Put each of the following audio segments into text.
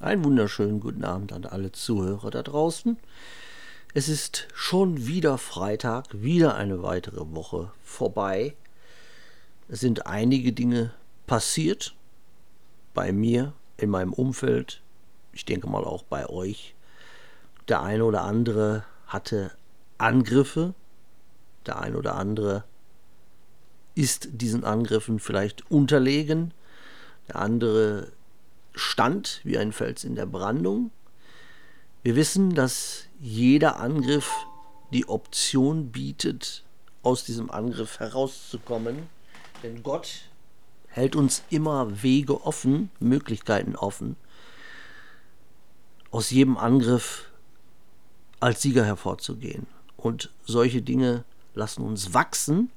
Einen wunderschönen guten Abend an alle Zuhörer da draußen. Es ist schon wieder Freitag, wieder eine weitere Woche vorbei. Es sind einige Dinge passiert bei mir, in meinem Umfeld, ich denke mal auch bei euch. Der eine oder andere hatte Angriffe, der eine oder andere ist diesen Angriffen vielleicht unterlegen, der andere stand wie ein Fels in der Brandung. Wir wissen, dass jeder Angriff die Option bietet, aus diesem Angriff herauszukommen. Denn Gott hält uns immer Wege offen, Möglichkeiten offen, aus jedem Angriff als Sieger hervorzugehen. Und solche Dinge lassen uns wachsen.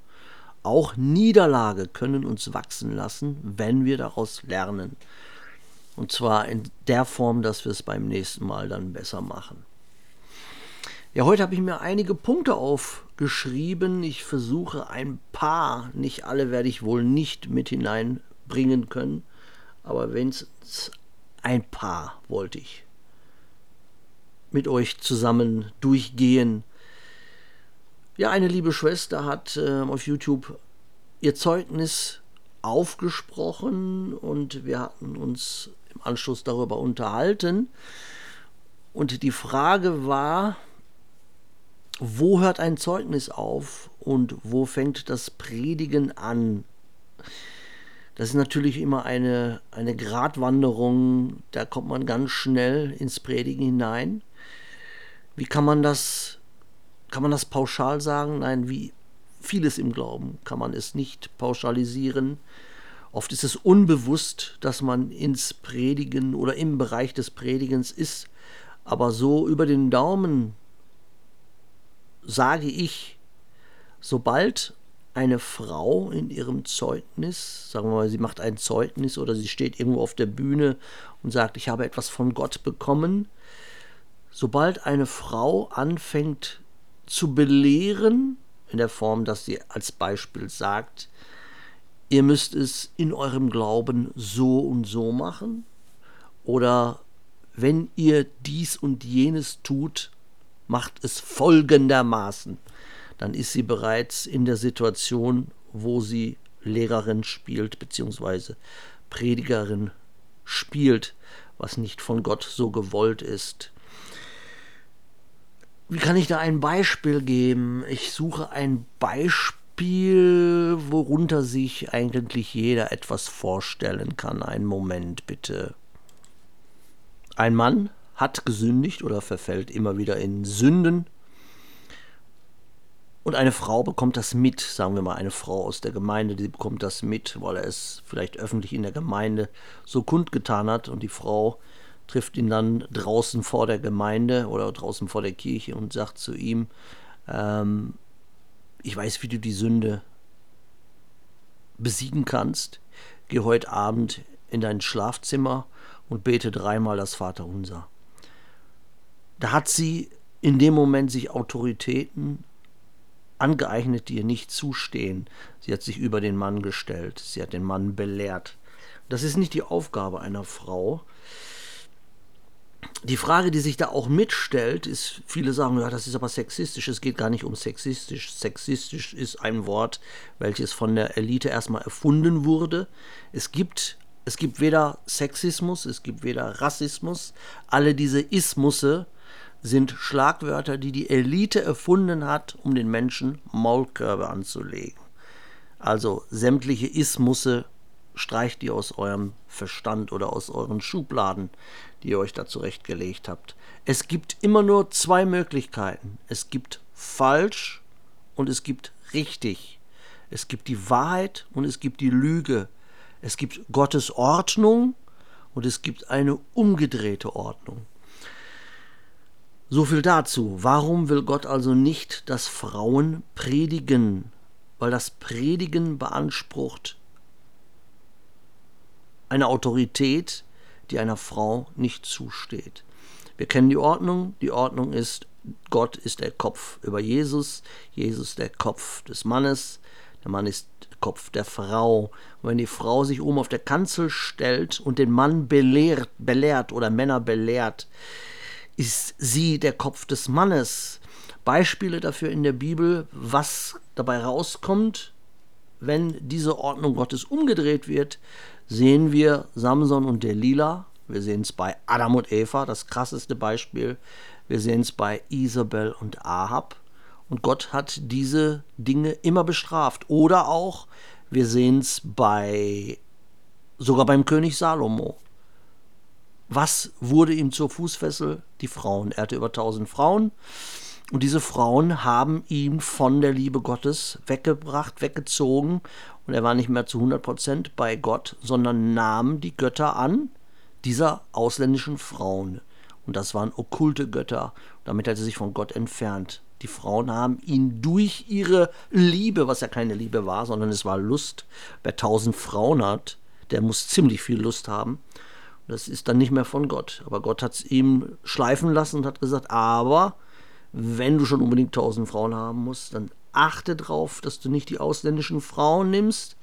Auch Niederlage können uns wachsen lassen, wenn wir daraus lernen. Und zwar in der Form, dass wir es beim nächsten Mal dann besser machen. Ja, heute habe ich mir einige Punkte aufgeschrieben. Ich versuche ein paar, nicht alle werde ich wohl nicht mit hineinbringen können, aber wenn es ein paar wollte ich mit euch zusammen durchgehen. Ja, eine liebe Schwester hat äh, auf YouTube ihr Zeugnis aufgesprochen und wir hatten uns im Anschluss darüber unterhalten. Und die Frage war, wo hört ein Zeugnis auf und wo fängt das Predigen an? Das ist natürlich immer eine, eine Gratwanderung, da kommt man ganz schnell ins Predigen hinein. Wie kann man das, kann man das pauschal sagen? Nein, wie vieles im Glauben kann man es nicht pauschalisieren. Oft ist es unbewusst, dass man ins Predigen oder im Bereich des Predigens ist, aber so über den Daumen sage ich, sobald eine Frau in ihrem Zeugnis, sagen wir mal, sie macht ein Zeugnis oder sie steht irgendwo auf der Bühne und sagt, ich habe etwas von Gott bekommen, sobald eine Frau anfängt zu belehren, in der Form, dass sie als Beispiel sagt, ihr müsst es in eurem Glauben so und so machen oder wenn ihr dies und jenes tut, macht es folgendermaßen. Dann ist sie bereits in der Situation, wo sie Lehrerin spielt bzw. Predigerin spielt, was nicht von Gott so gewollt ist. Wie kann ich da ein Beispiel geben? Ich suche ein Beispiel Spiel, worunter sich eigentlich jeder etwas vorstellen kann. Einen Moment bitte. Ein Mann hat gesündigt oder verfällt immer wieder in Sünden. Und eine Frau bekommt das mit, sagen wir mal, eine Frau aus der Gemeinde, die bekommt das mit, weil er es vielleicht öffentlich in der Gemeinde so kundgetan hat. Und die Frau trifft ihn dann draußen vor der Gemeinde oder draußen vor der Kirche und sagt zu ihm, ähm, ich weiß, wie du die Sünde besiegen kannst. Geh heute Abend in dein Schlafzimmer und bete dreimal das Vaterunser. Da hat sie in dem Moment sich Autoritäten angeeignet, die ihr nicht zustehen. Sie hat sich über den Mann gestellt, sie hat den Mann belehrt. Das ist nicht die Aufgabe einer Frau, die Frage, die sich da auch mitstellt, ist, viele sagen, ja, das ist aber sexistisch. Es geht gar nicht um sexistisch. Sexistisch ist ein Wort, welches von der Elite erstmal erfunden wurde. Es gibt, es gibt weder Sexismus, es gibt weder Rassismus. Alle diese Ismusse sind Schlagwörter, die die Elite erfunden hat, um den Menschen Maulkörbe anzulegen. Also sämtliche Ismusse streicht ihr aus eurem Verstand oder aus euren Schubladen, die ihr euch da zurechtgelegt habt. Es gibt immer nur zwei Möglichkeiten. Es gibt falsch und es gibt richtig. Es gibt die Wahrheit und es gibt die Lüge. Es gibt Gottes Ordnung und es gibt eine umgedrehte Ordnung. So viel dazu. Warum will Gott also nicht, dass Frauen predigen? Weil das Predigen beansprucht eine Autorität, die einer Frau nicht zusteht. Wir kennen die Ordnung. Die Ordnung ist, Gott ist der Kopf über Jesus, Jesus der Kopf des Mannes, der Mann ist Kopf der Frau. Und wenn die Frau sich oben auf der Kanzel stellt und den Mann belehrt, belehrt oder Männer belehrt, ist sie der Kopf des Mannes. Beispiele dafür in der Bibel, was dabei rauskommt, wenn diese Ordnung Gottes umgedreht wird, sehen wir Samson und Delila. Wir sehen es bei Adam und Eva, das krasseste Beispiel. Wir sehen es bei Isabel und Ahab. Und Gott hat diese Dinge immer bestraft. Oder auch, wir sehen es bei, sogar beim König Salomo. Was wurde ihm zur Fußfessel? Die Frauen. Er hatte über tausend Frauen. Und diese Frauen haben ihn von der Liebe Gottes weggebracht, weggezogen. Und er war nicht mehr zu 100% bei Gott, sondern nahm die Götter an dieser ausländischen Frauen. Und das waren okkulte Götter. Damit hat er sich von Gott entfernt. Die Frauen haben ihn durch ihre Liebe, was ja keine Liebe war, sondern es war Lust. Wer tausend Frauen hat, der muss ziemlich viel Lust haben. Das ist dann nicht mehr von Gott. Aber Gott hat es ihm schleifen lassen und hat gesagt, aber wenn du schon unbedingt tausend Frauen haben musst, dann achte darauf, dass du nicht die ausländischen Frauen nimmst,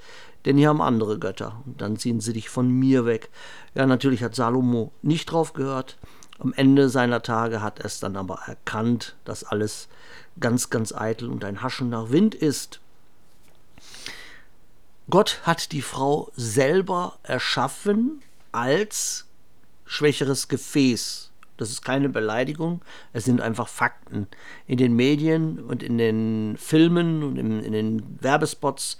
denn die haben andere Götter. Und dann ziehen sie dich von mir weg. Ja, natürlich hat Salomo nicht drauf gehört. Am Ende seiner Tage hat er es dann aber erkannt, dass alles ganz, ganz eitel und ein Haschen nach Wind ist. Gott hat die Frau selber erschaffen als schwächeres Gefäß. Das ist keine Beleidigung, es sind einfach Fakten. In den Medien und in den Filmen und in, in den Werbespots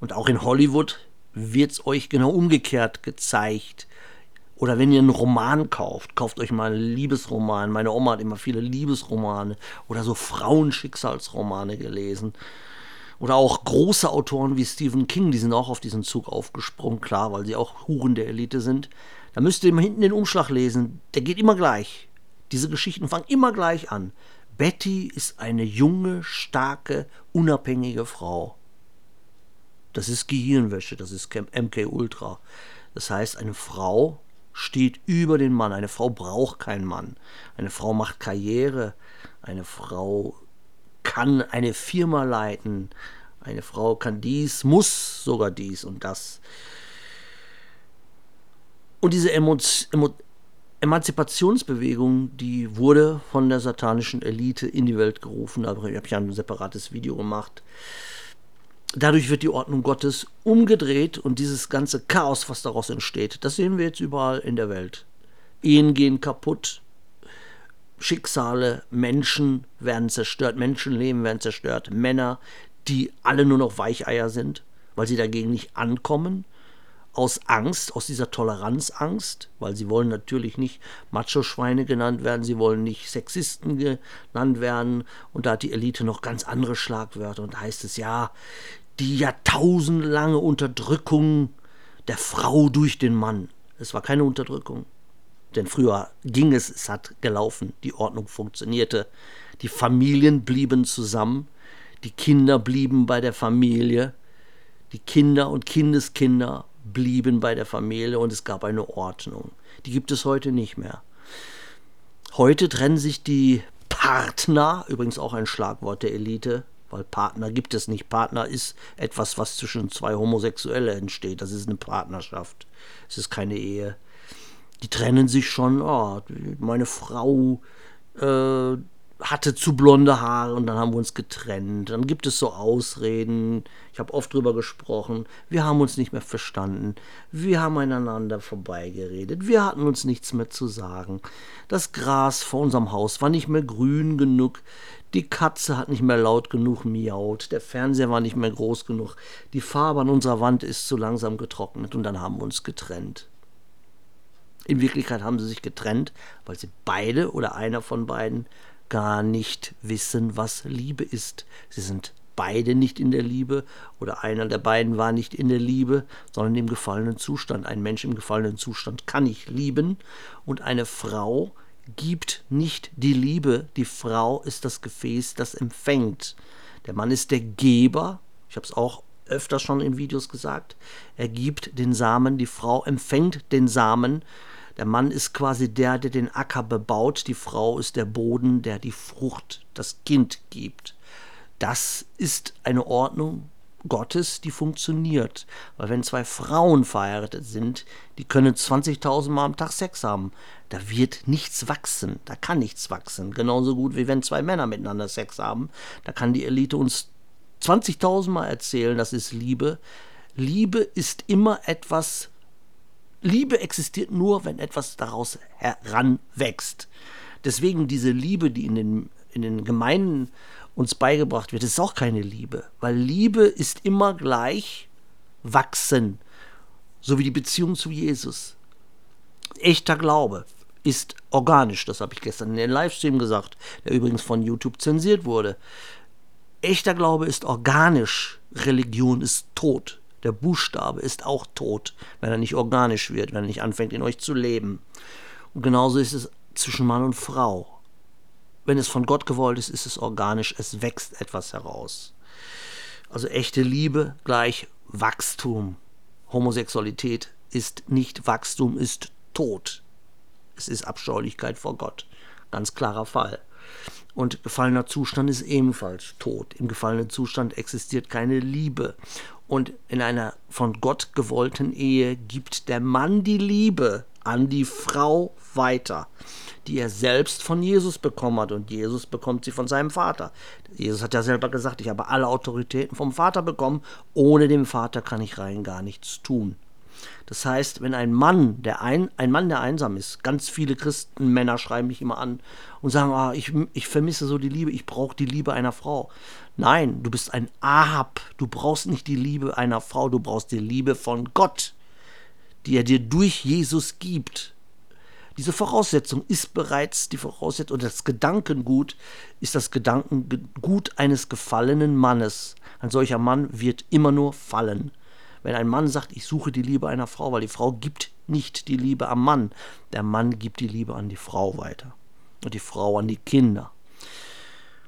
und auch in Hollywood wird es euch genau umgekehrt gezeigt. Oder wenn ihr einen Roman kauft, kauft euch mal einen Liebesroman. Meine Oma hat immer viele Liebesromane oder so Frauenschicksalsromane gelesen. Oder auch große Autoren wie Stephen King, die sind auch auf diesen Zug aufgesprungen, klar, weil sie auch Huren der Elite sind. Da müsst ihr immer hinten den Umschlag lesen. Der geht immer gleich. Diese Geschichten fangen immer gleich an. Betty ist eine junge, starke, unabhängige Frau. Das ist Gehirnwäsche, das ist MK Ultra. Das heißt, eine Frau steht über den Mann. Eine Frau braucht keinen Mann. Eine Frau macht Karriere. Eine Frau kann eine Firma leiten. Eine Frau kann dies, muss sogar dies und das. Und diese Emanzipationsbewegung, die wurde von der satanischen Elite in die Welt gerufen. Aber ich habe ja ein separates Video gemacht. Dadurch wird die Ordnung Gottes umgedreht und dieses ganze Chaos, was daraus entsteht, das sehen wir jetzt überall in der Welt. Ehen gehen kaputt, Schicksale, Menschen werden zerstört, Menschenleben werden zerstört, Männer, die alle nur noch Weicheier sind, weil sie dagegen nicht ankommen, aus Angst, aus dieser Toleranzangst, weil sie wollen natürlich nicht Macho-Schweine genannt werden, sie wollen nicht Sexisten genannt werden und da hat die Elite noch ganz andere Schlagwörter und da heißt es ja, die jahrtausendlange Unterdrückung der Frau durch den Mann. Es war keine Unterdrückung. Denn früher ging es, es hat gelaufen, die Ordnung funktionierte. Die Familien blieben zusammen, die Kinder blieben bei der Familie, die Kinder und Kindeskinder blieben bei der Familie und es gab eine Ordnung. Die gibt es heute nicht mehr. Heute trennen sich die Partner, übrigens auch ein Schlagwort der Elite, weil Partner gibt es nicht. Partner ist etwas, was zwischen zwei Homosexuelle entsteht. Das ist eine Partnerschaft. Es ist keine Ehe. Die trennen sich schon. Oh, meine Frau äh, hatte zu blonde Haare und dann haben wir uns getrennt. Dann gibt es so Ausreden. Ich habe oft drüber gesprochen. Wir haben uns nicht mehr verstanden. Wir haben aneinander vorbeigeredet. Wir hatten uns nichts mehr zu sagen. Das Gras vor unserem Haus war nicht mehr grün genug. Die Katze hat nicht mehr laut genug miaut, der Fernseher war nicht mehr groß genug, die Farbe an unserer Wand ist zu langsam getrocknet und dann haben wir uns getrennt. In Wirklichkeit haben sie sich getrennt, weil sie beide oder einer von beiden gar nicht wissen, was Liebe ist. Sie sind beide nicht in der Liebe oder einer der beiden war nicht in der Liebe, sondern im gefallenen Zustand. Ein Mensch im gefallenen Zustand kann nicht lieben und eine Frau gibt nicht die Liebe, die Frau ist das Gefäß, das empfängt. Der Mann ist der Geber, ich habe es auch öfter schon in Videos gesagt, er gibt den Samen, die Frau empfängt den Samen. Der Mann ist quasi der, der den Acker bebaut, die Frau ist der Boden, der die Frucht, das Kind gibt. Das ist eine Ordnung Gottes, die funktioniert. Weil wenn zwei Frauen verheiratet sind, die können 20.000 Mal am Tag Sex haben. Da wird nichts wachsen, da kann nichts wachsen. Genauso gut wie wenn zwei Männer miteinander Sex haben. Da kann die Elite uns 20.000 Mal erzählen, das ist Liebe. Liebe ist immer etwas, Liebe existiert nur, wenn etwas daraus heranwächst. Deswegen diese Liebe, die in den, in den Gemeinden uns beigebracht wird, ist auch keine Liebe, weil Liebe ist immer gleich wachsen, so wie die Beziehung zu Jesus. Echter Glaube ist organisch, das habe ich gestern in den Livestream gesagt, der übrigens von YouTube zensiert wurde. Echter Glaube ist organisch, Religion ist tot. Der Buchstabe ist auch tot, wenn er nicht organisch wird, wenn er nicht anfängt, in euch zu leben. Und genauso ist es zwischen Mann und Frau. Wenn es von Gott gewollt ist, ist es organisch, es wächst etwas heraus. Also echte Liebe gleich Wachstum. Homosexualität ist nicht Wachstum, ist Tod. Es ist Abscheulichkeit vor Gott. Ganz klarer Fall. Und gefallener Zustand ist ebenfalls Tod. Im gefallenen Zustand existiert keine Liebe. Und in einer von Gott gewollten Ehe gibt der Mann die Liebe an die Frau weiter, die er selbst von Jesus bekommen hat. Und Jesus bekommt sie von seinem Vater. Jesus hat ja selber gesagt, ich habe alle Autoritäten vom Vater bekommen. Ohne den Vater kann ich rein gar nichts tun. Das heißt, wenn ein Mann, der ein, ein Mann, der einsam ist, ganz viele Christenmänner schreiben mich immer an und sagen, ah, ich, ich vermisse so die Liebe, ich brauche die Liebe einer Frau. Nein, du bist ein Ahab, du brauchst nicht die Liebe einer Frau, du brauchst die Liebe von Gott, die er dir durch Jesus gibt. Diese Voraussetzung ist bereits die Voraussetzung, oder das Gedankengut ist das Gedankengut eines gefallenen Mannes. Ein solcher Mann wird immer nur fallen. Wenn ein Mann sagt, ich suche die Liebe einer Frau, weil die Frau gibt nicht die Liebe am Mann, der Mann gibt die Liebe an die Frau weiter und die Frau an die Kinder.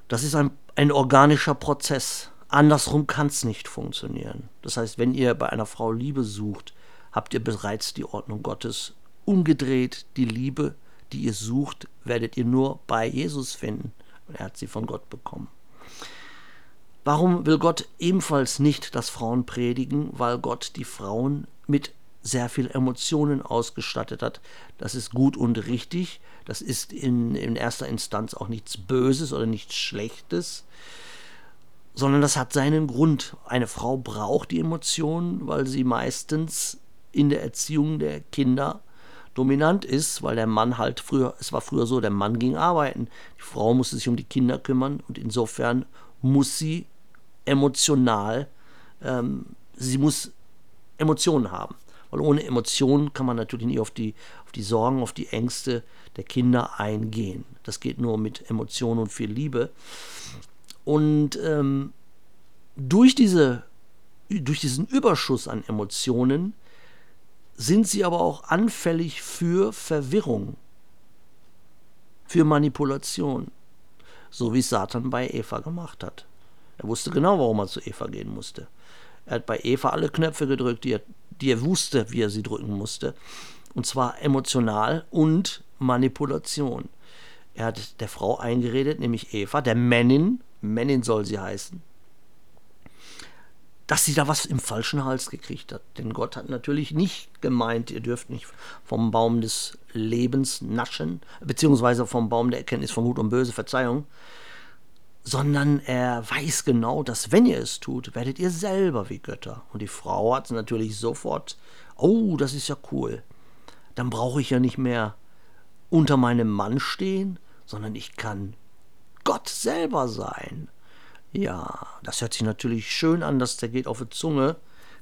Das ist ein, ein organischer Prozess. Andersrum kann es nicht funktionieren. Das heißt, wenn ihr bei einer Frau Liebe sucht, habt ihr bereits die Ordnung Gottes umgedreht. Die Liebe, die ihr sucht, werdet ihr nur bei Jesus finden. Er hat sie von Gott bekommen. Warum will Gott ebenfalls nicht, dass Frauen predigen? Weil Gott die Frauen mit sehr viel Emotionen ausgestattet hat. Das ist gut und richtig. Das ist in, in erster Instanz auch nichts Böses oder nichts Schlechtes, sondern das hat seinen Grund. Eine Frau braucht die Emotionen, weil sie meistens in der Erziehung der Kinder dominant ist, weil der Mann halt früher, es war früher so, der Mann ging arbeiten, die Frau musste sich um die Kinder kümmern und insofern muss sie emotional, ähm, sie muss Emotionen haben. Weil ohne Emotionen kann man natürlich nicht auf die, auf die Sorgen, auf die Ängste der Kinder eingehen. Das geht nur mit Emotionen und viel Liebe. Und ähm, durch, diese, durch diesen Überschuss an Emotionen sind sie aber auch anfällig für Verwirrung, für Manipulation, so wie Satan bei Eva gemacht hat. Er wusste genau, warum er zu Eva gehen musste. Er hat bei Eva alle Knöpfe gedrückt, die er, die er wusste, wie er sie drücken musste. Und zwar emotional und Manipulation. Er hat der Frau eingeredet, nämlich Eva, der Männin, Männin soll sie heißen, dass sie da was im falschen Hals gekriegt hat. Denn Gott hat natürlich nicht gemeint, ihr dürft nicht vom Baum des Lebens naschen, beziehungsweise vom Baum der Erkenntnis von Gut und Böse, Verzeihung, sondern er weiß genau, dass wenn ihr es tut, werdet ihr selber wie Götter. Und die Frau hat natürlich sofort, oh, das ist ja cool. Dann brauche ich ja nicht mehr unter meinem Mann stehen, sondern ich kann Gott selber sein. Ja, das hört sich natürlich schön an, das geht auf die Zunge,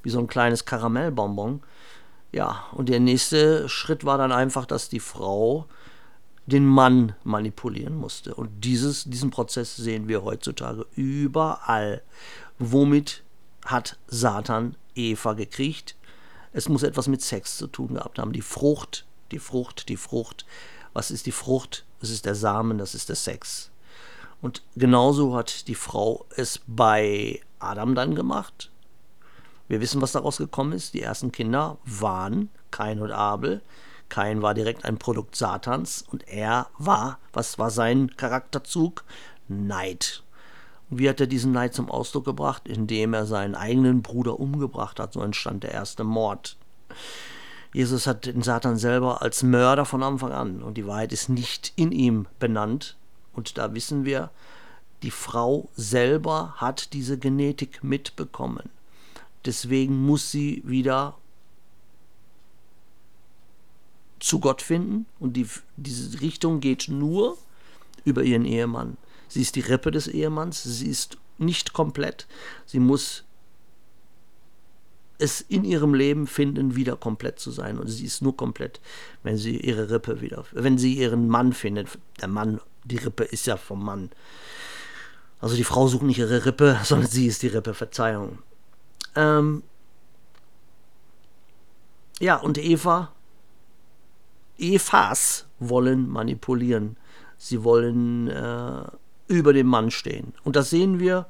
wie so ein kleines Karamellbonbon. Ja, und der nächste Schritt war dann einfach, dass die Frau den Mann manipulieren musste. Und dieses, diesen Prozess sehen wir heutzutage überall. Womit hat Satan Eva gekriegt? Es muss etwas mit Sex zu tun gehabt haben. Die Frucht, die Frucht, die Frucht. Was ist die Frucht? Das ist der Samen, das ist der Sex. Und genauso hat die Frau es bei Adam dann gemacht. Wir wissen, was daraus gekommen ist. Die ersten Kinder waren Kain und Abel. Kain war direkt ein Produkt Satans und er war, was war sein Charakterzug? Neid. Und wie hat er diesen Neid zum Ausdruck gebracht? Indem er seinen eigenen Bruder umgebracht hat. So entstand der erste Mord. Jesus hat den Satan selber als Mörder von Anfang an und die Wahrheit ist nicht in ihm benannt. Und da wissen wir, die Frau selber hat diese Genetik mitbekommen. Deswegen muss sie wieder zu Gott finden und die, diese Richtung geht nur über ihren Ehemann. Sie ist die Rippe des Ehemanns, sie ist nicht komplett, sie muss es in ihrem Leben finden, wieder komplett zu sein. Und sie ist nur komplett, wenn sie ihre Rippe wieder, wenn sie ihren Mann findet. Der Mann, die Rippe ist ja vom Mann. Also die Frau sucht nicht ihre Rippe, sondern sie ist die Rippe, Verzeihung. Ähm ja, und Eva Evas wollen manipulieren. Sie wollen äh, über dem Mann stehen. Und das sehen wir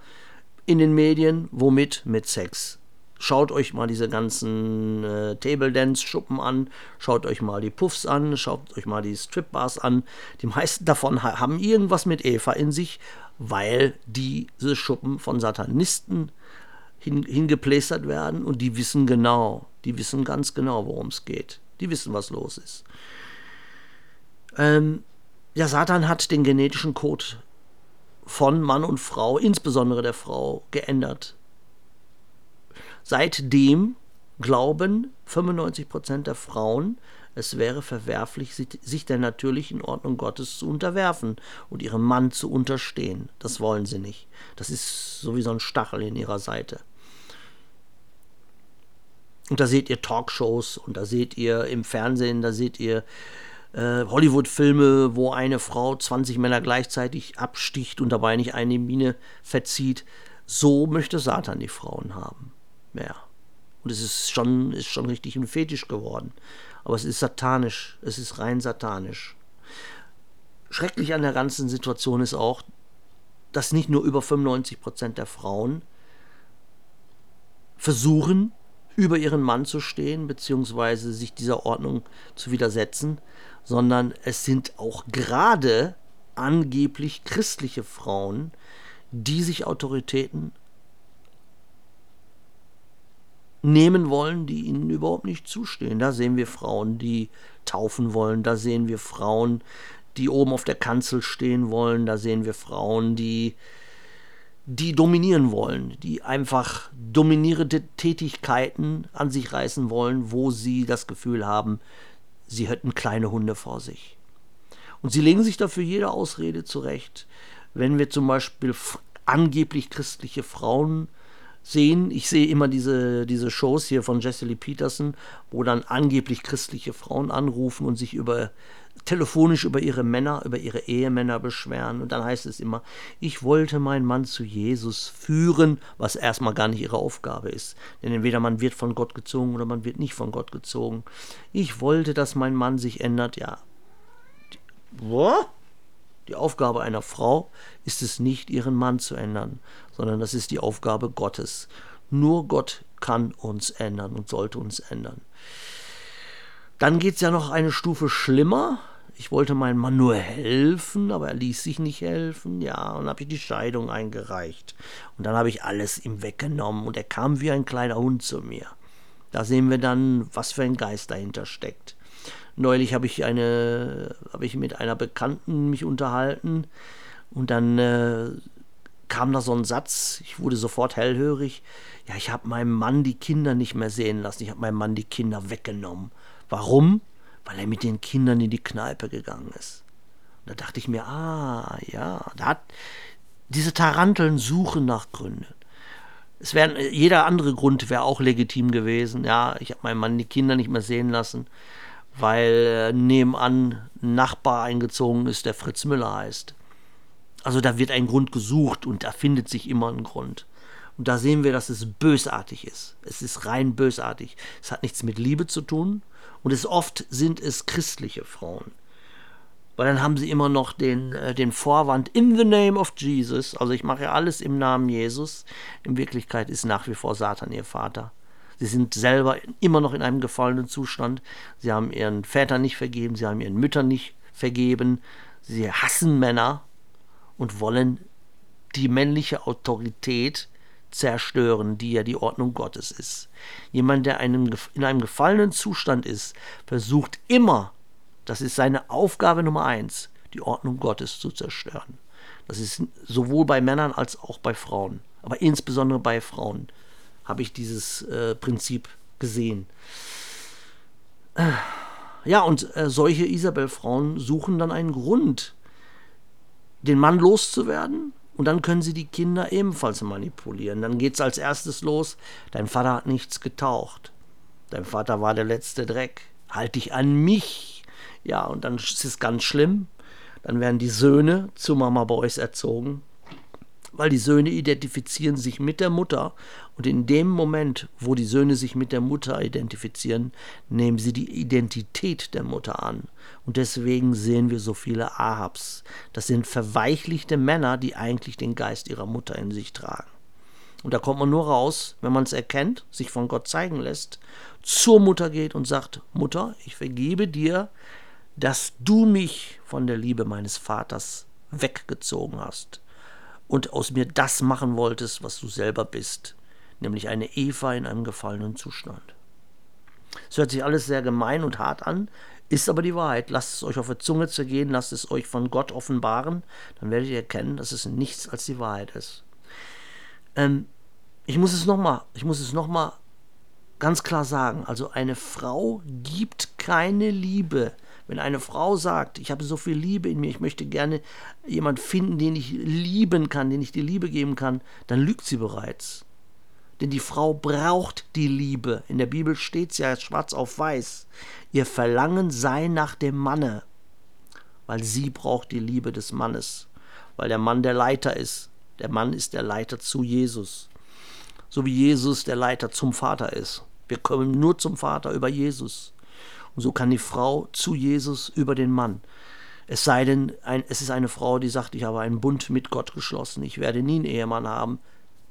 in den Medien. Womit? Mit Sex. Schaut euch mal diese ganzen äh, Table Dance Schuppen an, schaut euch mal die Puffs an, schaut euch mal die Strip Bars an. Die meisten davon haben irgendwas mit Eva in sich, weil diese Schuppen von Satanisten hin, hingeplästert werden und die wissen genau, die wissen ganz genau, worum es geht. Die wissen, was los ist. Ähm, ja, Satan hat den genetischen Code von Mann und Frau, insbesondere der Frau, geändert. Seitdem glauben 95% der Frauen, es wäre verwerflich, sich der natürlichen Ordnung Gottes zu unterwerfen und ihrem Mann zu unterstehen. Das wollen sie nicht. Das ist so wie so ein Stachel in ihrer Seite. Und da seht ihr Talkshows und da seht ihr im Fernsehen, da seht ihr äh, Hollywood-Filme, wo eine Frau 20 Männer gleichzeitig absticht und dabei nicht eine Mine verzieht. So möchte Satan die Frauen haben. Ja. Und es ist schon, ist schon richtig ein Fetisch geworden. Aber es ist satanisch. Es ist rein satanisch. Schrecklich an der ganzen Situation ist auch, dass nicht nur über 95 Prozent der Frauen versuchen, über ihren Mann zu stehen, beziehungsweise sich dieser Ordnung zu widersetzen, sondern es sind auch gerade angeblich christliche Frauen, die sich Autoritäten nehmen wollen, die ihnen überhaupt nicht zustehen. Da sehen wir Frauen, die taufen wollen, da sehen wir Frauen, die oben auf der Kanzel stehen wollen, da sehen wir Frauen, die die dominieren wollen, die einfach dominierende Tätigkeiten an sich reißen wollen, wo sie das Gefühl haben, sie hätten kleine Hunde vor sich. Und sie legen sich dafür jede Ausrede zurecht. Wenn wir zum Beispiel angeblich christliche Frauen sehen, ich sehe immer diese, diese Shows hier von Jesse Lee Peterson, wo dann angeblich christliche Frauen anrufen und sich über telefonisch über ihre Männer, über ihre Ehemänner beschweren. Und dann heißt es immer, ich wollte meinen Mann zu Jesus führen, was erstmal gar nicht ihre Aufgabe ist. Denn entweder man wird von Gott gezogen oder man wird nicht von Gott gezogen. Ich wollte, dass mein Mann sich ändert. Ja. Die Aufgabe einer Frau ist es nicht, ihren Mann zu ändern, sondern das ist die Aufgabe Gottes. Nur Gott kann uns ändern und sollte uns ändern. Dann geht es ja noch eine Stufe schlimmer. Ich wollte meinem Mann nur helfen, aber er ließ sich nicht helfen. Ja, und habe ich die Scheidung eingereicht. Und dann habe ich alles ihm weggenommen und er kam wie ein kleiner Hund zu mir. Da sehen wir dann, was für ein Geist dahinter steckt. Neulich habe ich eine, habe ich mit einer Bekannten mich unterhalten und dann äh, kam da so ein Satz, ich wurde sofort hellhörig. Ja, ich habe meinem Mann die Kinder nicht mehr sehen lassen, ich habe meinem Mann die Kinder weggenommen. Warum? Weil er mit den Kindern in die Kneipe gegangen ist. Und da dachte ich mir, ah, ja, da hat diese Taranteln suchen nach Gründen. Es wären, jeder andere Grund wäre auch legitim gewesen. Ja, ich habe meinen Mann die Kinder nicht mehr sehen lassen, weil nebenan ein Nachbar eingezogen ist, der Fritz Müller heißt. Also da wird ein Grund gesucht und da findet sich immer ein Grund. Und da sehen wir, dass es bösartig ist. Es ist rein bösartig. Es hat nichts mit Liebe zu tun, und es oft sind es christliche Frauen. Weil dann haben sie immer noch den, äh, den Vorwand in the name of Jesus. Also ich mache alles im Namen Jesus. In Wirklichkeit ist nach wie vor Satan ihr Vater. Sie sind selber immer noch in einem gefallenen Zustand. Sie haben ihren Vätern nicht vergeben, sie haben ihren Müttern nicht vergeben. Sie hassen Männer und wollen die männliche Autorität zerstören, die ja die Ordnung Gottes ist. Jemand, der einem, in einem gefallenen Zustand ist, versucht immer, das ist seine Aufgabe Nummer eins, die Ordnung Gottes zu zerstören. Das ist sowohl bei Männern als auch bei Frauen. Aber insbesondere bei Frauen habe ich dieses äh, Prinzip gesehen. Ja, und äh, solche Isabel-Frauen suchen dann einen Grund, den Mann loszuwerden. Und dann können sie die Kinder ebenfalls manipulieren. Dann geht es als erstes los. Dein Vater hat nichts getaucht. Dein Vater war der letzte Dreck. Halt dich an mich. Ja, und dann ist es ganz schlimm. Dann werden die Söhne zu Mama Boys erzogen weil die Söhne identifizieren sich mit der Mutter und in dem Moment, wo die Söhne sich mit der Mutter identifizieren, nehmen sie die Identität der Mutter an. Und deswegen sehen wir so viele Ahabs. Das sind verweichlichte Männer, die eigentlich den Geist ihrer Mutter in sich tragen. Und da kommt man nur raus, wenn man es erkennt, sich von Gott zeigen lässt, zur Mutter geht und sagt, Mutter, ich vergebe dir, dass du mich von der Liebe meines Vaters weggezogen hast und aus mir das machen wolltest, was du selber bist, nämlich eine Eva in einem gefallenen Zustand. Es hört sich alles sehr gemein und hart an, ist aber die Wahrheit. Lasst es euch auf der Zunge zergehen, lasst es euch von Gott offenbaren, dann werdet ihr erkennen, dass es nichts als die Wahrheit ist. Ähm, ich muss es nochmal, ich muss es nochmal ganz klar sagen. Also eine Frau gibt keine Liebe wenn eine Frau sagt, ich habe so viel Liebe in mir, ich möchte gerne jemanden finden, den ich lieben kann, den ich die Liebe geben kann, dann lügt sie bereits. Denn die Frau braucht die Liebe. In der Bibel steht es ja schwarz auf weiß. Ihr Verlangen sei nach dem Manne, weil sie braucht die Liebe des Mannes, weil der Mann der Leiter ist. Der Mann ist der Leiter zu Jesus. So wie Jesus der Leiter zum Vater ist. Wir kommen nur zum Vater über Jesus. Und so kann die Frau zu Jesus über den Mann. Es sei denn, ein, es ist eine Frau, die sagt, ich habe einen Bund mit Gott geschlossen, ich werde nie einen Ehemann haben.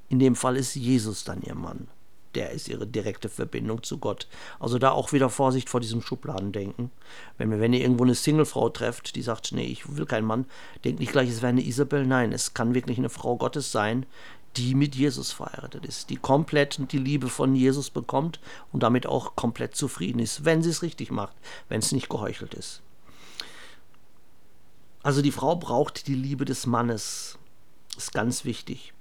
In dem Fall ist Jesus dann ihr Mann. Der ist ihre direkte Verbindung zu Gott. Also da auch wieder Vorsicht vor diesem Schubladendenken. Wenn, wenn ihr irgendwo eine Singlefrau trefft, die sagt, nee, ich will keinen Mann, denkt nicht gleich, es wäre eine Isabel. Nein, es kann wirklich eine Frau Gottes sein, die mit Jesus verheiratet ist, die komplett die Liebe von Jesus bekommt und damit auch komplett zufrieden ist, wenn sie es richtig macht, wenn es nicht geheuchelt ist. Also die Frau braucht die Liebe des Mannes, ist ganz wichtig.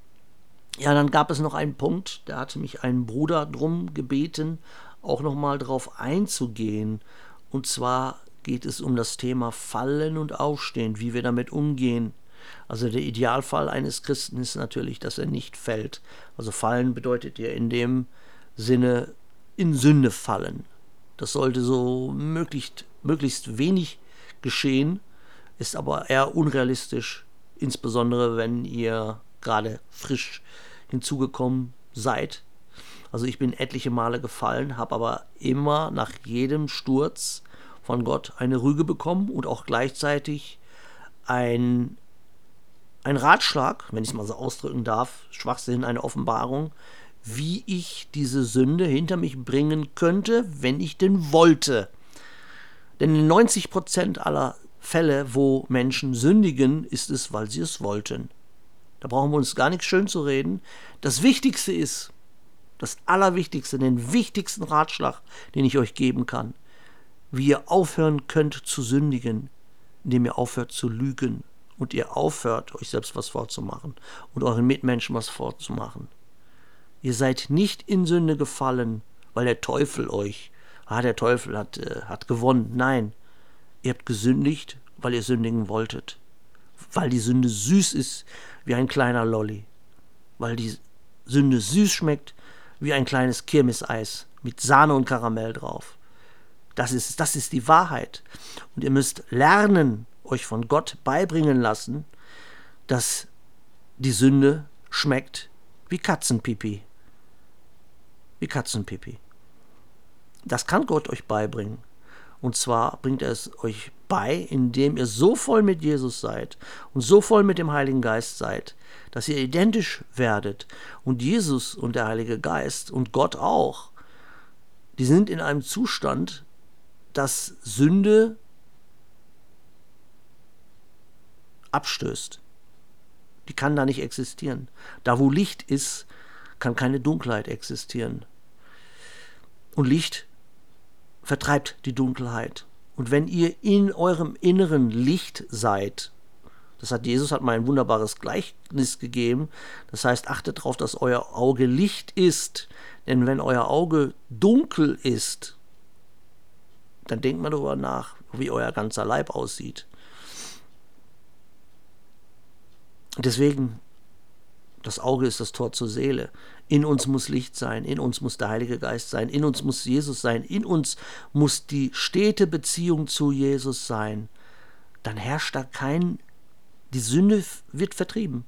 Ja, dann gab es noch einen Punkt, da hatte mich ein Bruder drum gebeten, auch nochmal darauf einzugehen. Und zwar geht es um das Thema Fallen und Aufstehen, wie wir damit umgehen. Also der Idealfall eines Christen ist natürlich, dass er nicht fällt. Also fallen bedeutet ja in dem Sinne in Sünde fallen. Das sollte so möglichst, möglichst wenig geschehen, ist aber eher unrealistisch, insbesondere wenn ihr gerade frisch hinzugekommen seid. Also ich bin etliche Male gefallen, habe aber immer nach jedem Sturz von Gott eine Rüge bekommen und auch gleichzeitig ein ein Ratschlag, wenn ich es mal so ausdrücken darf, Schwachsinn, eine Offenbarung, wie ich diese Sünde hinter mich bringen könnte, wenn ich denn wollte. Denn in 90% aller Fälle, wo Menschen sündigen, ist es, weil sie es wollten. Da brauchen wir uns gar nichts schön zu reden. Das Wichtigste ist, das Allerwichtigste, den wichtigsten Ratschlag, den ich euch geben kann, wie ihr aufhören könnt zu sündigen, indem ihr aufhört zu lügen und ihr aufhört, euch selbst was vorzumachen und euren Mitmenschen was vorzumachen. Ihr seid nicht in Sünde gefallen, weil der Teufel euch, ah, der Teufel hat, äh, hat gewonnen. Nein, ihr habt gesündigt, weil ihr sündigen wolltet. Weil die Sünde süß ist wie ein kleiner Lolli. Weil die Sünde süß schmeckt wie ein kleines Kirmeseis mit Sahne und Karamell drauf. Das ist, das ist die Wahrheit. Und ihr müsst lernen, euch von Gott beibringen lassen, dass die Sünde schmeckt wie Katzenpipi. Wie Katzenpipi. Das kann Gott euch beibringen. Und zwar bringt er es euch bei, indem ihr so voll mit Jesus seid und so voll mit dem Heiligen Geist seid, dass ihr identisch werdet. Und Jesus und der Heilige Geist und Gott auch, die sind in einem Zustand, dass Sünde die Die kann da nicht existieren. Da, wo Licht ist, kann keine Dunkelheit existieren. Und Licht vertreibt die Dunkelheit. Und wenn ihr in eurem Inneren Licht seid, das hat Jesus hat mal ein wunderbares Gleichnis gegeben. Das heißt, achtet darauf, dass euer Auge Licht ist. Denn wenn euer Auge dunkel ist, dann denkt mal darüber nach, wie euer ganzer Leib aussieht. Deswegen, das Auge ist das Tor zur Seele. In uns muss Licht sein, in uns muss der Heilige Geist sein, in uns muss Jesus sein, in uns muss die stete Beziehung zu Jesus sein. Dann herrscht da kein die Sünde wird vertrieben.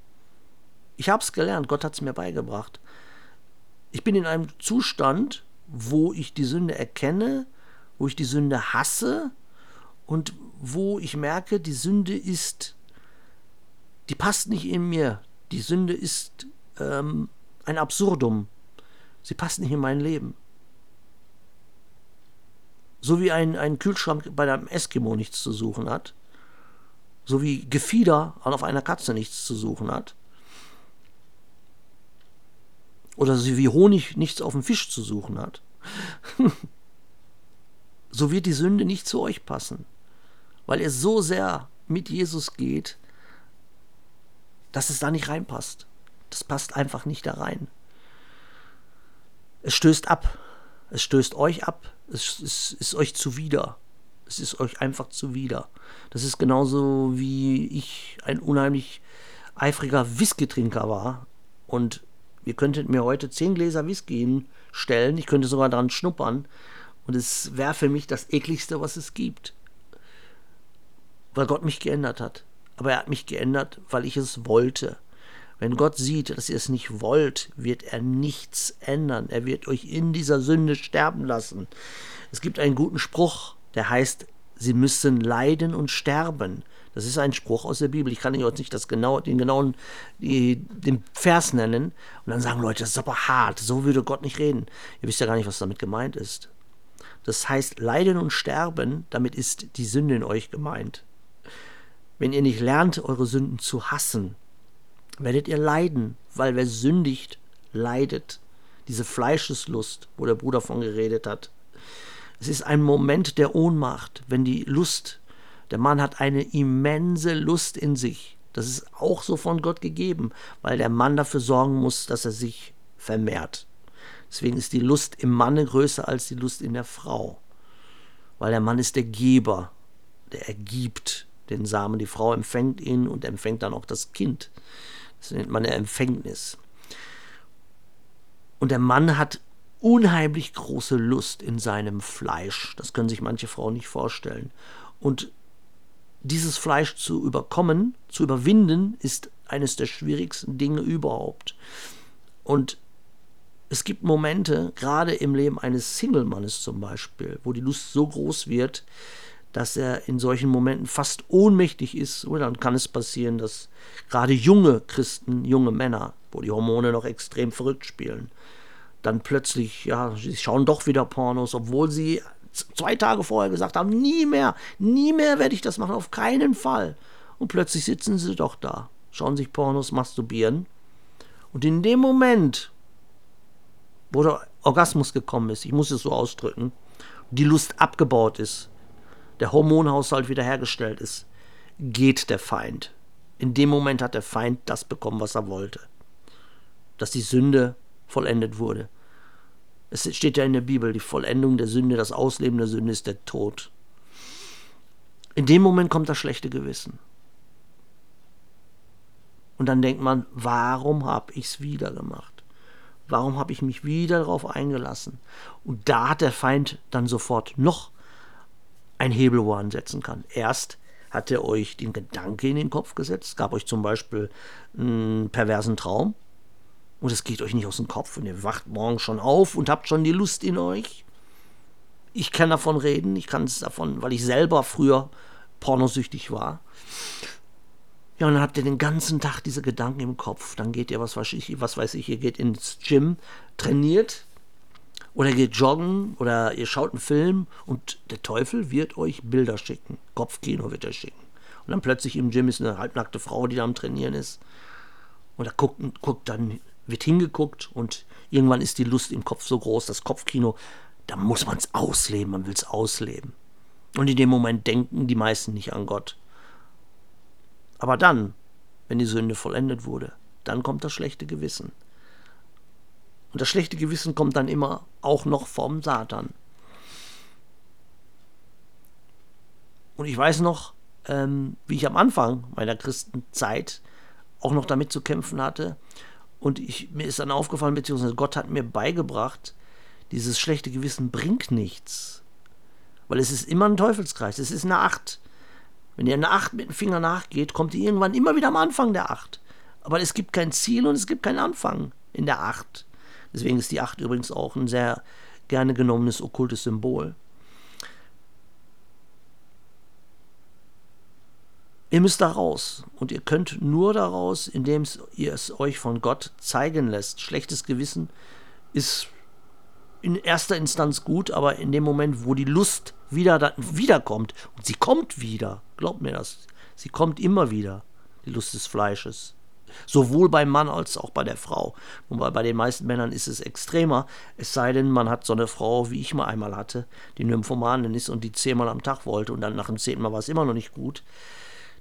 Ich habe es gelernt, Gott hat es mir beigebracht. Ich bin in einem Zustand, wo ich die Sünde erkenne, wo ich die Sünde hasse und wo ich merke, die Sünde ist, die passt nicht in mir. Die Sünde ist ähm, ein Absurdum. Sie passt nicht in mein Leben. So wie ein, ein Kühlschrank bei einem Eskimo nichts zu suchen hat so wie Gefieder auf einer Katze nichts zu suchen hat. Oder so wie Honig nichts auf dem Fisch zu suchen hat. so wird die Sünde nicht zu euch passen, weil ihr so sehr mit Jesus geht, dass es da nicht reinpasst. Das passt einfach nicht da rein. Es stößt ab. Es stößt euch ab. Es ist, ist euch zuwider. Es ist euch einfach zuwider. Das ist genauso wie ich ein unheimlich eifriger Whisky-Trinker war. Und ihr könntet mir heute zehn Gläser Whisky hinstellen. Ich könnte sogar dran schnuppern. Und es wäre für mich das ekligste, was es gibt. Weil Gott mich geändert hat. Aber er hat mich geändert, weil ich es wollte. Wenn Gott sieht, dass ihr es nicht wollt, wird er nichts ändern. Er wird euch in dieser Sünde sterben lassen. Es gibt einen guten Spruch, der heißt, sie müssen leiden und sterben. Das ist ein Spruch aus der Bibel. Ich kann euch nicht das genau, den genauen die, den Vers nennen. Und dann sagen Leute, das ist aber hart, so würde Gott nicht reden. Ihr wisst ja gar nicht, was damit gemeint ist. Das heißt, leiden und sterben, damit ist die Sünde in euch gemeint. Wenn ihr nicht lernt, eure Sünden zu hassen, werdet ihr leiden, weil wer sündigt, leidet. Diese Fleischeslust, wo der Bruder von geredet hat, es ist ein Moment der Ohnmacht, wenn die Lust, der Mann hat eine immense Lust in sich. Das ist auch so von Gott gegeben, weil der Mann dafür sorgen muss, dass er sich vermehrt. Deswegen ist die Lust im Manne größer als die Lust in der Frau. Weil der Mann ist der Geber, der ergibt den Samen. Die Frau empfängt ihn und empfängt dann auch das Kind. Das nennt man eine Empfängnis. Und der Mann hat unheimlich große Lust in seinem Fleisch. Das können sich manche Frauen nicht vorstellen. Und dieses Fleisch zu überkommen, zu überwinden, ist eines der schwierigsten Dinge überhaupt. Und es gibt Momente, gerade im Leben eines Single-Mannes zum Beispiel, wo die Lust so groß wird, dass er in solchen Momenten fast ohnmächtig ist. Und dann kann es passieren, dass gerade junge Christen, junge Männer, wo die Hormone noch extrem verrückt spielen, dann plötzlich, ja, sie schauen doch wieder Pornos, obwohl sie zwei Tage vorher gesagt haben, nie mehr, nie mehr werde ich das machen, auf keinen Fall. Und plötzlich sitzen sie doch da, schauen sich Pornos, masturbieren. Und in dem Moment, wo der Orgasmus gekommen ist, ich muss es so ausdrücken, die Lust abgebaut ist, der Hormonhaushalt wiederhergestellt ist, geht der Feind. In dem Moment hat der Feind das bekommen, was er wollte. Dass die Sünde vollendet wurde. Es steht ja in der Bibel, die Vollendung der Sünde, das Ausleben der Sünde ist der Tod. In dem Moment kommt das schlechte Gewissen. Und dann denkt man, warum habe ich es wieder gemacht? Warum habe ich mich wieder darauf eingelassen? Und da hat der Feind dann sofort noch ein Hebel, wo er ansetzen kann. Erst hat er euch den Gedanke in den Kopf gesetzt, gab euch zum Beispiel einen perversen Traum, und es geht euch nicht aus dem Kopf und ihr wacht morgen schon auf und habt schon die Lust in euch. Ich kann davon reden, ich kann es davon, weil ich selber früher pornosüchtig war. Ja, und dann habt ihr den ganzen Tag diese Gedanken im Kopf. Dann geht ihr, was weiß ich, was weiß ich ihr geht ins Gym, trainiert oder ihr geht joggen oder ihr schaut einen Film und der Teufel wird euch Bilder schicken. Kopfkino wird er schicken. Und dann plötzlich im Gym ist eine halbnackte Frau, die da am Trainieren ist. Und da guckt, guckt dann, wird hingeguckt und irgendwann ist die Lust im Kopf so groß, das Kopfkino, da muss man es ausleben, man will es ausleben. Und in dem Moment denken die meisten nicht an Gott. Aber dann, wenn die Sünde vollendet wurde, dann kommt das schlechte Gewissen. Und das schlechte Gewissen kommt dann immer auch noch vom Satan. Und ich weiß noch, ähm, wie ich am Anfang meiner Christenzeit auch noch damit zu kämpfen hatte. Und ich, mir ist dann aufgefallen, beziehungsweise Gott hat mir beigebracht, dieses schlechte Gewissen bringt nichts. Weil es ist immer ein Teufelskreis. Es ist eine Acht. Wenn ihr eine Acht mit dem Finger nachgeht, kommt ihr irgendwann immer wieder am Anfang der Acht. Aber es gibt kein Ziel und es gibt keinen Anfang in der Acht. Deswegen ist die Acht übrigens auch ein sehr gerne genommenes okkultes Symbol. Ihr müsst da raus und ihr könnt nur daraus, indem ihr es euch von Gott zeigen lässt. Schlechtes Gewissen ist in erster Instanz gut, aber in dem Moment, wo die Lust wieder da, wiederkommt, und sie kommt wieder, glaubt mir das, sie kommt immer wieder, die Lust des Fleisches. Sowohl beim Mann als auch bei der Frau. Wobei bei den meisten Männern ist es extremer, es sei denn, man hat so eine Frau, wie ich mal einmal hatte, die Nymphomanin ist und die zehnmal am Tag wollte und dann nach dem zehnten Mal war es immer noch nicht gut.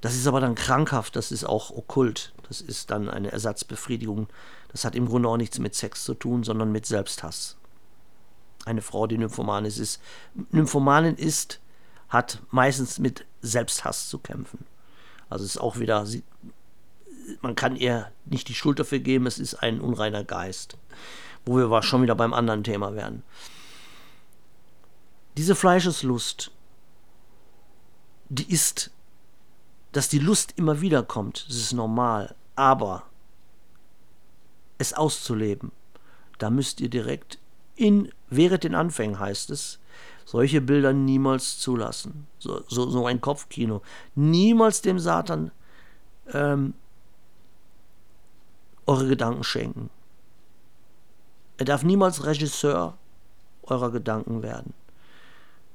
Das ist aber dann krankhaft, das ist auch okkult. Das ist dann eine Ersatzbefriedigung. Das hat im Grunde auch nichts mit Sex zu tun, sondern mit Selbsthass. Eine Frau, die Nymphomanin ist, Nymphomanin ist, hat meistens mit Selbsthass zu kämpfen. Also es ist auch wieder, man kann ihr nicht die Schuld dafür geben, es ist ein unreiner Geist. Wo wir schon wieder beim anderen Thema werden. Diese Fleischeslust, die ist dass die Lust immer wieder kommt, das ist normal. Aber es auszuleben, da müsst ihr direkt in, während den Anfängen heißt es, solche Bilder niemals zulassen. So, so, so ein Kopfkino. Niemals dem Satan ähm, eure Gedanken schenken. Er darf niemals Regisseur eurer Gedanken werden.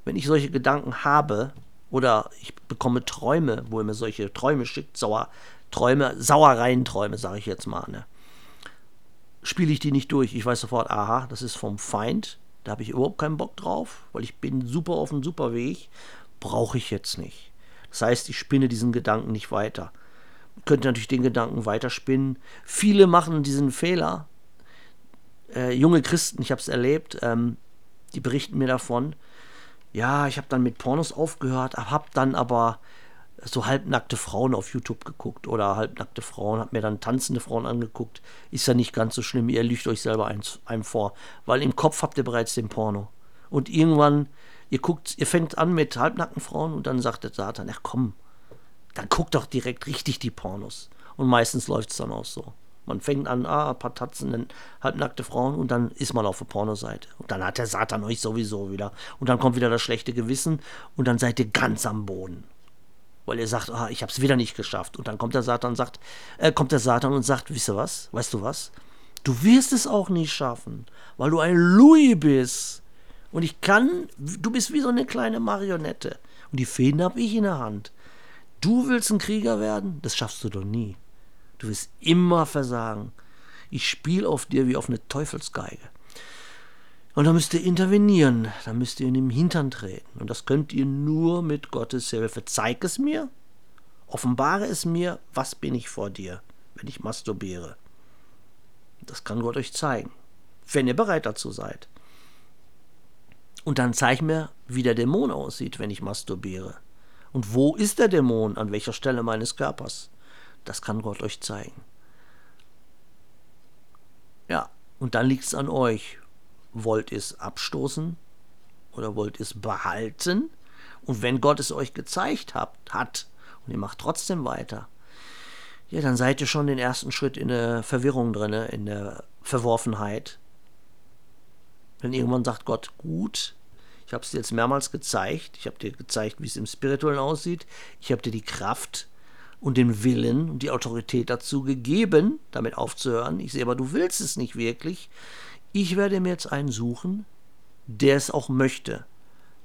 Wenn ich solche Gedanken habe, oder ich bekomme Träume, wo er mir solche Träume schickt, sauer, Träume, Sauereien-Träume, sage ich jetzt mal. Ne? Spiele ich die nicht durch. Ich weiß sofort, aha, das ist vom Feind. Da habe ich überhaupt keinen Bock drauf, weil ich bin super auf einem super Weg. Brauche ich jetzt nicht. Das heißt, ich spinne diesen Gedanken nicht weiter. Könnte natürlich den Gedanken weiterspinnen. Viele machen diesen Fehler. Äh, junge Christen, ich habe es erlebt, ähm, die berichten mir davon, ja, ich habe dann mit Pornos aufgehört, habe dann aber so halbnackte Frauen auf YouTube geguckt oder halbnackte Frauen, habe mir dann tanzende Frauen angeguckt. Ist ja nicht ganz so schlimm, ihr lügt euch selber eins, einem vor, weil im Kopf habt ihr bereits den Porno. Und irgendwann, ihr guckt, ihr fängt an mit halbnackten Frauen und dann sagt der Satan, ach komm, dann guckt doch direkt richtig die Pornos. Und meistens läuft es dann auch so. Man fängt an, ah, ein paar Tatzen, halbnackte Frauen und dann ist man auf der Pornoseite. Und dann hat der Satan euch sowieso wieder. Und dann kommt wieder das schlechte Gewissen und dann seid ihr ganz am Boden. Weil ihr sagt, ah, ich hab's wieder nicht geschafft. Und dann kommt der Satan sagt, äh, kommt der Satan und sagt, wisst ihr was? Weißt du was? Du wirst es auch nicht schaffen, weil du ein Louis bist. Und ich kann, du bist wie so eine kleine Marionette. Und die Fäden habe ich in der Hand. Du willst ein Krieger werden? Das schaffst du doch nie. Du wirst immer versagen. Ich spiele auf dir wie auf eine Teufelsgeige. Und da müsst ihr intervenieren, da müsst ihr in den Hintern treten. Und das könnt ihr nur mit Gottes Hilfe. Zeig es mir, offenbare es mir, was bin ich vor dir, wenn ich masturbiere. Das kann Gott euch zeigen, wenn ihr bereit dazu seid. Und dann zeig mir, wie der Dämon aussieht, wenn ich masturbiere. Und wo ist der Dämon, an welcher Stelle meines Körpers? Das kann Gott euch zeigen. Ja, und dann liegt es an euch. Wollt ihr es abstoßen oder wollt ihr es behalten? Und wenn Gott es euch gezeigt hat, hat und ihr macht trotzdem weiter, ja, dann seid ihr schon den ersten Schritt in der Verwirrung drin, in der Verworfenheit. Wenn irgendwann sagt Gott, gut, ich habe es dir jetzt mehrmals gezeigt, ich habe dir gezeigt, wie es im Spirituellen aussieht, ich habe dir die Kraft und den Willen und die Autorität dazu gegeben, damit aufzuhören. Ich sehe aber, du willst es nicht wirklich. Ich werde mir jetzt einen suchen, der es auch möchte,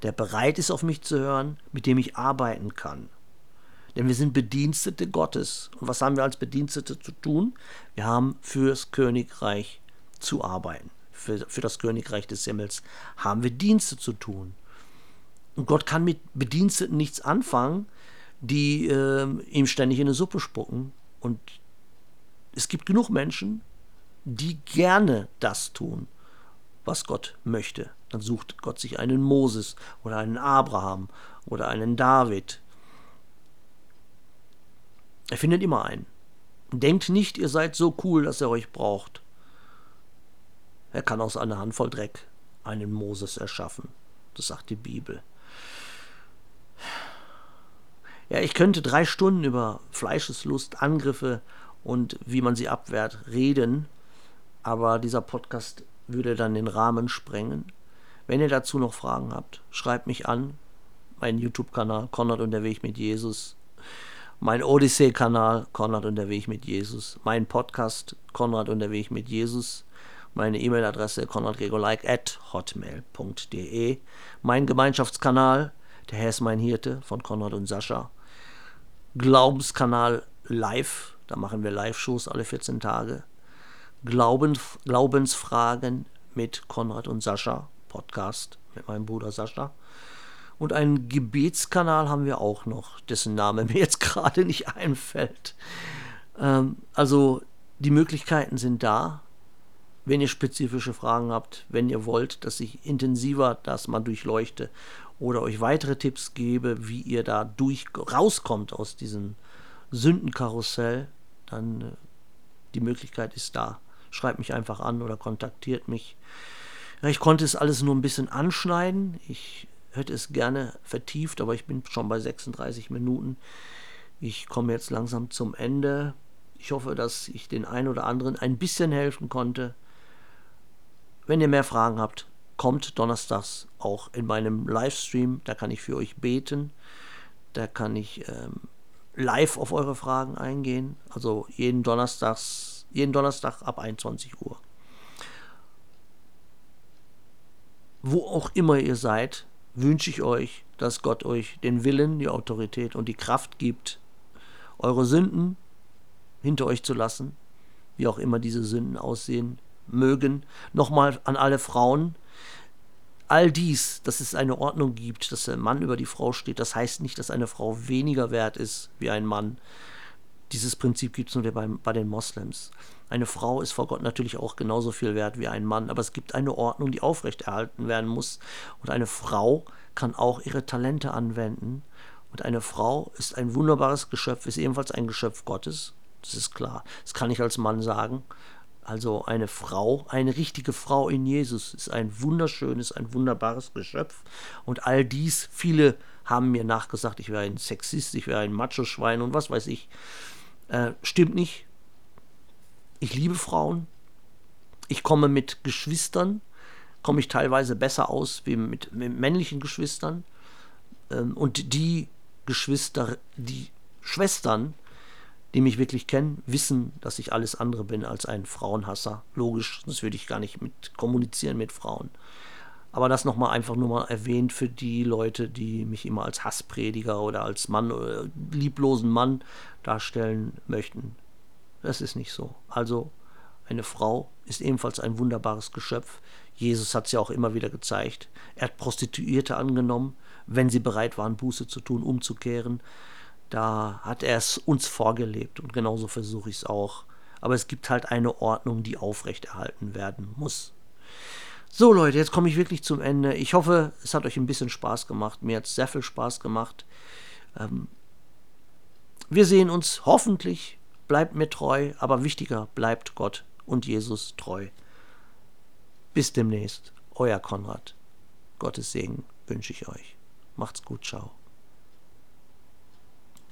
der bereit ist, auf mich zu hören, mit dem ich arbeiten kann. Denn wir sind Bedienstete Gottes. Und was haben wir als Bedienstete zu tun? Wir haben fürs Königreich zu arbeiten. Für, für das Königreich des Himmels haben wir Dienste zu tun. Und Gott kann mit Bediensteten nichts anfangen, die äh, ihm ständig in eine Suppe spucken. Und es gibt genug Menschen, die gerne das tun, was Gott möchte. Dann sucht Gott sich einen Moses oder einen Abraham oder einen David. Er findet immer einen. Denkt nicht, ihr seid so cool, dass er euch braucht. Er kann aus einer Handvoll Dreck einen Moses erschaffen. Das sagt die Bibel. Ja, ich könnte drei Stunden über Fleischeslust, Angriffe und wie man sie abwehrt reden, aber dieser Podcast würde dann den Rahmen sprengen. Wenn ihr dazu noch Fragen habt, schreibt mich an. Mein YouTube-Kanal Konrad und der Weg mit Jesus. Mein Odyssee-Kanal Konrad und der Weg mit Jesus. Mein Podcast Konrad und der Weg mit Jesus. Meine E-Mail-Adresse konradgregorlike at hotmail.de. Mein Gemeinschaftskanal, der Herr ist mein Hirte von Konrad und Sascha. Glaubenskanal live, da machen wir Live-Shows alle 14 Tage. Glaubens, Glaubensfragen mit Konrad und Sascha, Podcast mit meinem Bruder Sascha. Und einen Gebetskanal haben wir auch noch, dessen Name mir jetzt gerade nicht einfällt. Ähm, also die Möglichkeiten sind da. Wenn ihr spezifische Fragen habt, wenn ihr wollt, dass ich intensiver das mal durchleuchte oder euch weitere Tipps gebe, wie ihr da durch rauskommt aus diesem Sündenkarussell, dann äh, die Möglichkeit ist da. Schreibt mich einfach an oder kontaktiert mich. Ich konnte es alles nur ein bisschen anschneiden. Ich hätte es gerne vertieft, aber ich bin schon bei 36 Minuten. Ich komme jetzt langsam zum Ende. Ich hoffe, dass ich den einen oder anderen ein bisschen helfen konnte. Wenn ihr mehr Fragen habt, kommt donnerstags auch in meinem Livestream. Da kann ich für euch beten. Da kann ich ähm, live auf eure Fragen eingehen. Also jeden, Donnerstags, jeden Donnerstag ab 21 Uhr. Wo auch immer ihr seid, wünsche ich euch, dass Gott euch den Willen, die Autorität und die Kraft gibt, eure Sünden hinter euch zu lassen, wie auch immer diese Sünden aussehen, mögen. Nochmal an alle Frauen. All dies, dass es eine Ordnung gibt, dass der Mann über die Frau steht, das heißt nicht, dass eine Frau weniger wert ist wie ein Mann. Dieses Prinzip gibt es nur bei, bei den Moslems. Eine Frau ist vor Gott natürlich auch genauso viel wert wie ein Mann, aber es gibt eine Ordnung, die aufrechterhalten werden muss. Und eine Frau kann auch ihre Talente anwenden. Und eine Frau ist ein wunderbares Geschöpf, ist ebenfalls ein Geschöpf Gottes. Das ist klar. Das kann ich als Mann sagen. Also eine Frau, eine richtige Frau in Jesus ist ein wunderschönes, ein wunderbares Geschöpf. Und all dies, viele haben mir nachgesagt, ich wäre ein Sexist, ich wäre ein Macho-Schwein und was weiß ich. Äh, stimmt nicht. Ich liebe Frauen. Ich komme mit Geschwistern, komme ich teilweise besser aus wie mit, mit männlichen Geschwistern. Ähm, und die Geschwister, die Schwestern, die mich wirklich kennen, wissen, dass ich alles andere bin als ein Frauenhasser. Logisch, sonst würde ich gar nicht mit kommunizieren mit Frauen. Aber das nochmal einfach nur mal erwähnt für die Leute, die mich immer als Hassprediger oder als Mann oder lieblosen Mann darstellen möchten. Das ist nicht so. Also eine Frau ist ebenfalls ein wunderbares Geschöpf. Jesus hat es ja auch immer wieder gezeigt. Er hat Prostituierte angenommen, wenn sie bereit waren, Buße zu tun, umzukehren. Da hat er es uns vorgelebt und genauso versuche ich es auch. Aber es gibt halt eine Ordnung, die aufrechterhalten werden muss. So Leute, jetzt komme ich wirklich zum Ende. Ich hoffe, es hat euch ein bisschen Spaß gemacht. Mir hat es sehr viel Spaß gemacht. Ähm, wir sehen uns hoffentlich. Bleibt mir treu, aber wichtiger, bleibt Gott und Jesus treu. Bis demnächst, euer Konrad. Gottes Segen wünsche ich euch. Macht's gut, ciao.